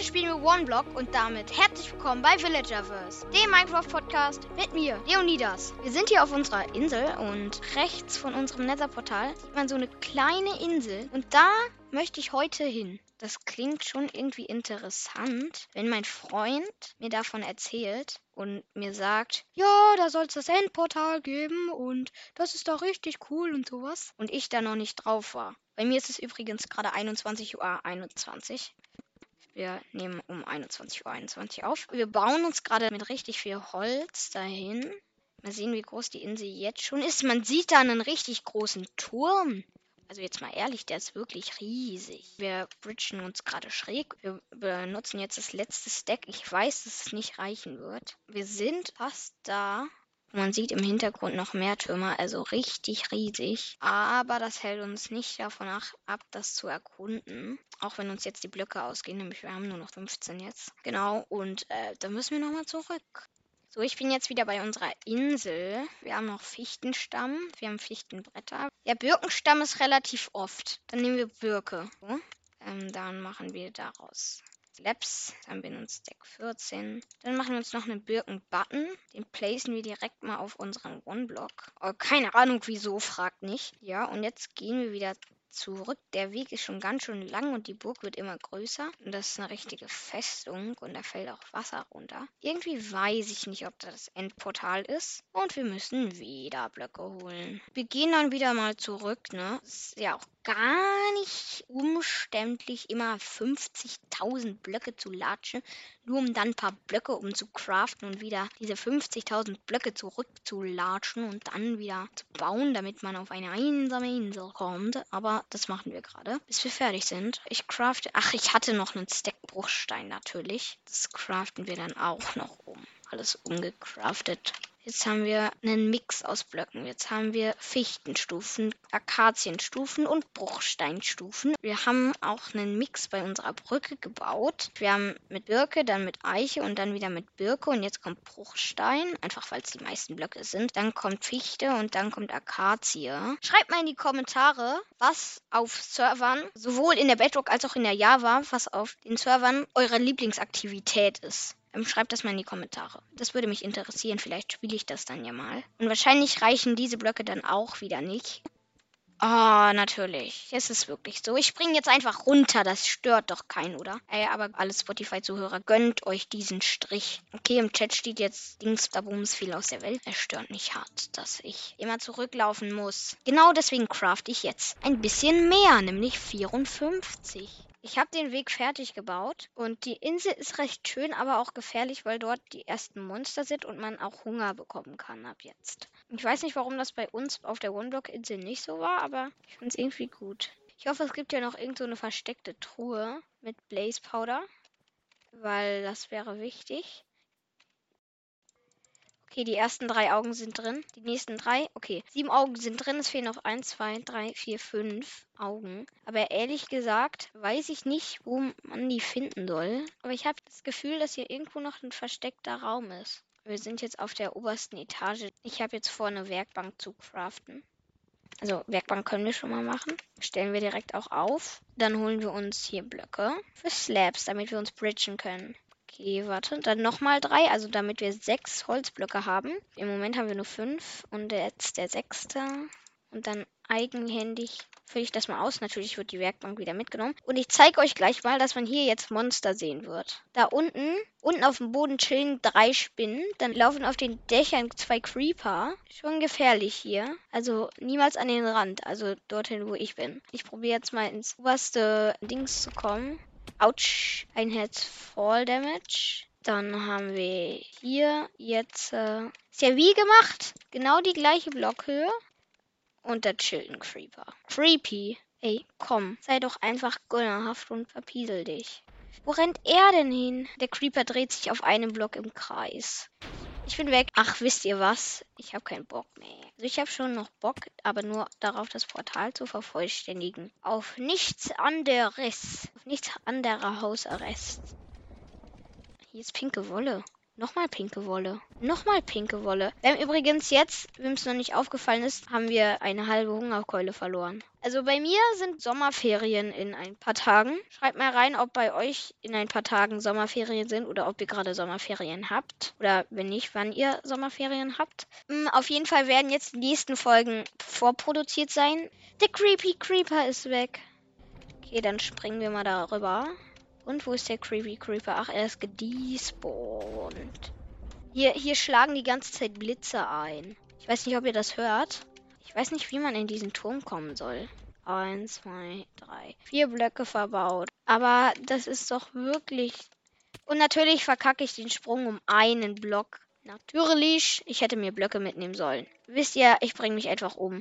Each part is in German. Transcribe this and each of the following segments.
Heute spielen wir One Block und damit herzlich willkommen bei Villagerverse, dem Minecraft-Podcast mit mir, Leonidas. Wir sind hier auf unserer Insel und rechts von unserem Netherportal sieht man so eine kleine Insel und da möchte ich heute hin. Das klingt schon irgendwie interessant, wenn mein Freund mir davon erzählt und mir sagt, ja, da soll es das Endportal geben und das ist doch richtig cool und sowas. Und ich da noch nicht drauf war. Bei mir ist es übrigens gerade 21.21 Uhr. 21. Wir nehmen um 21.21 Uhr 21 auf. Wir bauen uns gerade mit richtig viel Holz dahin. Mal sehen, wie groß die Insel jetzt schon ist. Man sieht da einen richtig großen Turm. Also jetzt mal ehrlich, der ist wirklich riesig. Wir bridgen uns gerade schräg. Wir benutzen jetzt das letzte Stack. Ich weiß, dass es nicht reichen wird. Wir sind fast da. Man sieht im Hintergrund noch mehr Türme, also richtig riesig. Aber das hält uns nicht davon ab, das zu erkunden. Auch wenn uns jetzt die Blöcke ausgehen, nämlich wir haben nur noch 15 jetzt. Genau, und äh, da müssen wir nochmal zurück. So, ich bin jetzt wieder bei unserer Insel. Wir haben noch Fichtenstamm, wir haben Fichtenbretter. Ja, Birkenstamm ist relativ oft. Dann nehmen wir Birke. So. Ähm, dann machen wir daraus Labs. Dann wir einen Stack 14. Dann machen wir uns noch einen Birken-Button. Den placen wir direkt mal auf unseren One-Block. Oh, keine Ahnung wieso, fragt nicht. Ja, und jetzt gehen wir wieder zurück. Der Weg ist schon ganz schön lang und die Burg wird immer größer. Und das ist eine richtige Festung und da fällt auch Wasser runter. Irgendwie weiß ich nicht, ob das das Endportal ist. Und wir müssen wieder Blöcke holen. Wir gehen dann wieder mal zurück, ne? Ist ja auch gar nicht umständlich, immer 50.000 Blöcke zu latschen, nur um dann ein paar Blöcke um zu craften und wieder diese 50.000 Blöcke zurückzulatschen und dann wieder zu bauen, damit man auf eine einsame Insel kommt. Aber das machen wir gerade, bis wir fertig sind. Ich crafte, ach, ich hatte noch einen Stack Bruchstein natürlich. Das craften wir dann auch noch um. Alles umgecraftet. Jetzt haben wir einen Mix aus Blöcken. Jetzt haben wir Fichtenstufen, Akazienstufen und Bruchsteinstufen. Wir haben auch einen Mix bei unserer Brücke gebaut. Wir haben mit Birke, dann mit Eiche und dann wieder mit Birke und jetzt kommt Bruchstein, einfach weil es die meisten Blöcke sind. Dann kommt Fichte und dann kommt Akazie. Schreibt mal in die Kommentare, was auf Servern, sowohl in der Bedrock als auch in der Java, was auf den Servern eure Lieblingsaktivität ist. Ähm, schreibt das mal in die Kommentare. Das würde mich interessieren. Vielleicht spiele ich das dann ja mal. Und wahrscheinlich reichen diese Blöcke dann auch wieder nicht. Ah, oh, natürlich. Es ist wirklich so. Ich springe jetzt einfach runter. Das stört doch keinen, oder? Ey, aber alle Spotify-Zuhörer, gönnt euch diesen Strich. Okay, im Chat steht jetzt Dings da Bums viel aus der Welt. Es stört nicht hart, dass ich immer zurücklaufen muss. Genau deswegen craft ich jetzt ein bisschen mehr, nämlich 54. Ich habe den Weg fertig gebaut und die Insel ist recht schön, aber auch gefährlich, weil dort die ersten Monster sind und man auch Hunger bekommen kann ab jetzt. Ich weiß nicht, warum das bei uns auf der One-Block-Insel nicht so war, aber ich finde es irgendwie gut. Ich hoffe, es gibt ja noch irgend so eine versteckte Truhe mit Blaze Powder, weil das wäre wichtig. Okay, die ersten drei Augen sind drin. Die nächsten drei. Okay, sieben Augen sind drin. Es fehlen noch eins, zwei, drei, vier, fünf Augen. Aber ehrlich gesagt, weiß ich nicht, wo man die finden soll. Aber ich habe das Gefühl, dass hier irgendwo noch ein versteckter Raum ist. Wir sind jetzt auf der obersten Etage. Ich habe jetzt vor, eine Werkbank zu craften. Also Werkbank können wir schon mal machen. Stellen wir direkt auch auf. Dann holen wir uns hier Blöcke für Slabs, damit wir uns bridgen können. Okay, warte. Dann nochmal drei, also damit wir sechs Holzblöcke haben. Im Moment haben wir nur fünf und jetzt der sechste. Und dann eigenhändig fülle ich das mal aus. Natürlich wird die Werkbank wieder mitgenommen. Und ich zeige euch gleich mal, dass man hier jetzt Monster sehen wird. Da unten, unten auf dem Boden chillen drei Spinnen. Dann laufen auf den Dächern zwei Creeper. Schon gefährlich hier. Also niemals an den Rand. Also dorthin, wo ich bin. Ich probiere jetzt mal ins oberste Dings zu kommen. Autsch. Ein Herz Fall Damage. Dann haben wir hier jetzt. Äh, ist ja wie gemacht. Genau die gleiche Blockhöhe. Und der chillt ein Creeper. Creepy. Ey, komm. Sei doch einfach gönnerhaft und verpiesel dich. Wo rennt er denn hin? Der Creeper dreht sich auf einem Block im Kreis. Ich bin weg. Ach, wisst ihr was? Ich habe keinen Bock mehr. Also ich habe schon noch Bock, aber nur darauf, das Portal zu vervollständigen. Auf nichts anderes. Auf nichts anderer Hausarrest. Hier ist pinke Wolle. Nochmal pinke Wolle. Nochmal pinke Wolle. Wir haben übrigens jetzt, wem es noch nicht aufgefallen ist, haben wir eine halbe Hungerkeule verloren. Also bei mir sind Sommerferien in ein paar Tagen. Schreibt mal rein, ob bei euch in ein paar Tagen Sommerferien sind oder ob ihr gerade Sommerferien habt. Oder wenn nicht, wann ihr Sommerferien habt. Hm, auf jeden Fall werden jetzt die nächsten Folgen vorproduziert sein. Der Creepy Creeper ist weg. Okay, dann springen wir mal darüber. Und wo ist der Creepy Creeper? Ach, er ist gedespawnt. Hier, hier schlagen die ganze Zeit Blitze ein. Ich weiß nicht, ob ihr das hört. Ich weiß nicht, wie man in diesen Turm kommen soll. Eins, zwei, drei. Vier Blöcke verbaut. Aber das ist doch wirklich. Und natürlich verkacke ich den Sprung um einen Block. Natürlich. Ich hätte mir Blöcke mitnehmen sollen. Wisst ihr, ich bringe mich einfach um.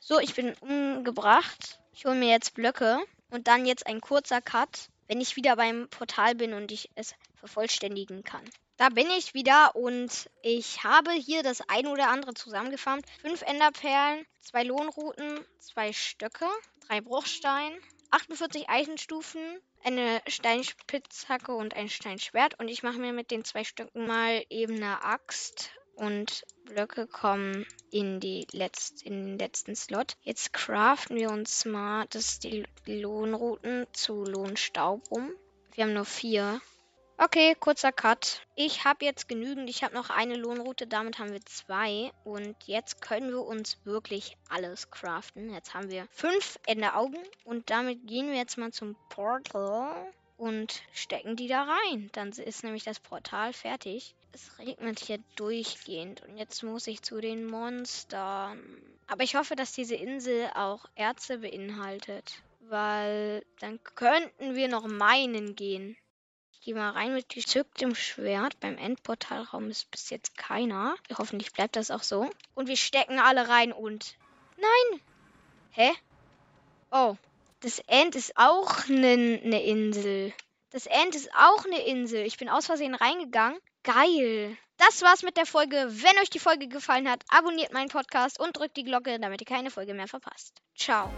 So, ich bin umgebracht. Ich hole mir jetzt Blöcke. Und dann jetzt ein kurzer Cut, wenn ich wieder beim Portal bin und ich es vervollständigen kann. Da bin ich wieder und ich habe hier das ein oder andere zusammengefarmt. Fünf Enderperlen, zwei Lohnrouten, zwei Stöcke, drei Bruchsteine, 48 Eichenstufen, eine Steinspitzhacke und ein Steinschwert. Und ich mache mir mit den zwei Stücken mal eben eine Axt und Blöcke kommen in, die letzt, in den letzten Slot. Jetzt craften wir uns mal das die Lohnrouten zu Lohnstaub um. Wir haben nur vier. Okay, kurzer Cut. Ich habe jetzt genügend. Ich habe noch eine Lohnroute, damit haben wir zwei. Und jetzt können wir uns wirklich alles craften. Jetzt haben wir fünf Enderaugen. Und damit gehen wir jetzt mal zum Portal und stecken die da rein. Dann ist nämlich das Portal fertig. Es regnet hier durchgehend und jetzt muss ich zu den Monstern. Aber ich hoffe, dass diese Insel auch Erze beinhaltet, weil dann könnten wir noch meinen gehen. Ich gehe mal rein mit gezücktem Schwert. Beim Endportalraum ist bis jetzt keiner. Hoffentlich bleibt das auch so. Und wir stecken alle rein und... Nein! Hä? Oh. Das End ist auch eine ne Insel. Das End ist auch eine Insel. Ich bin aus Versehen reingegangen. Geil. Das war's mit der Folge. Wenn euch die Folge gefallen hat, abonniert meinen Podcast und drückt die Glocke, damit ihr keine Folge mehr verpasst. Ciao.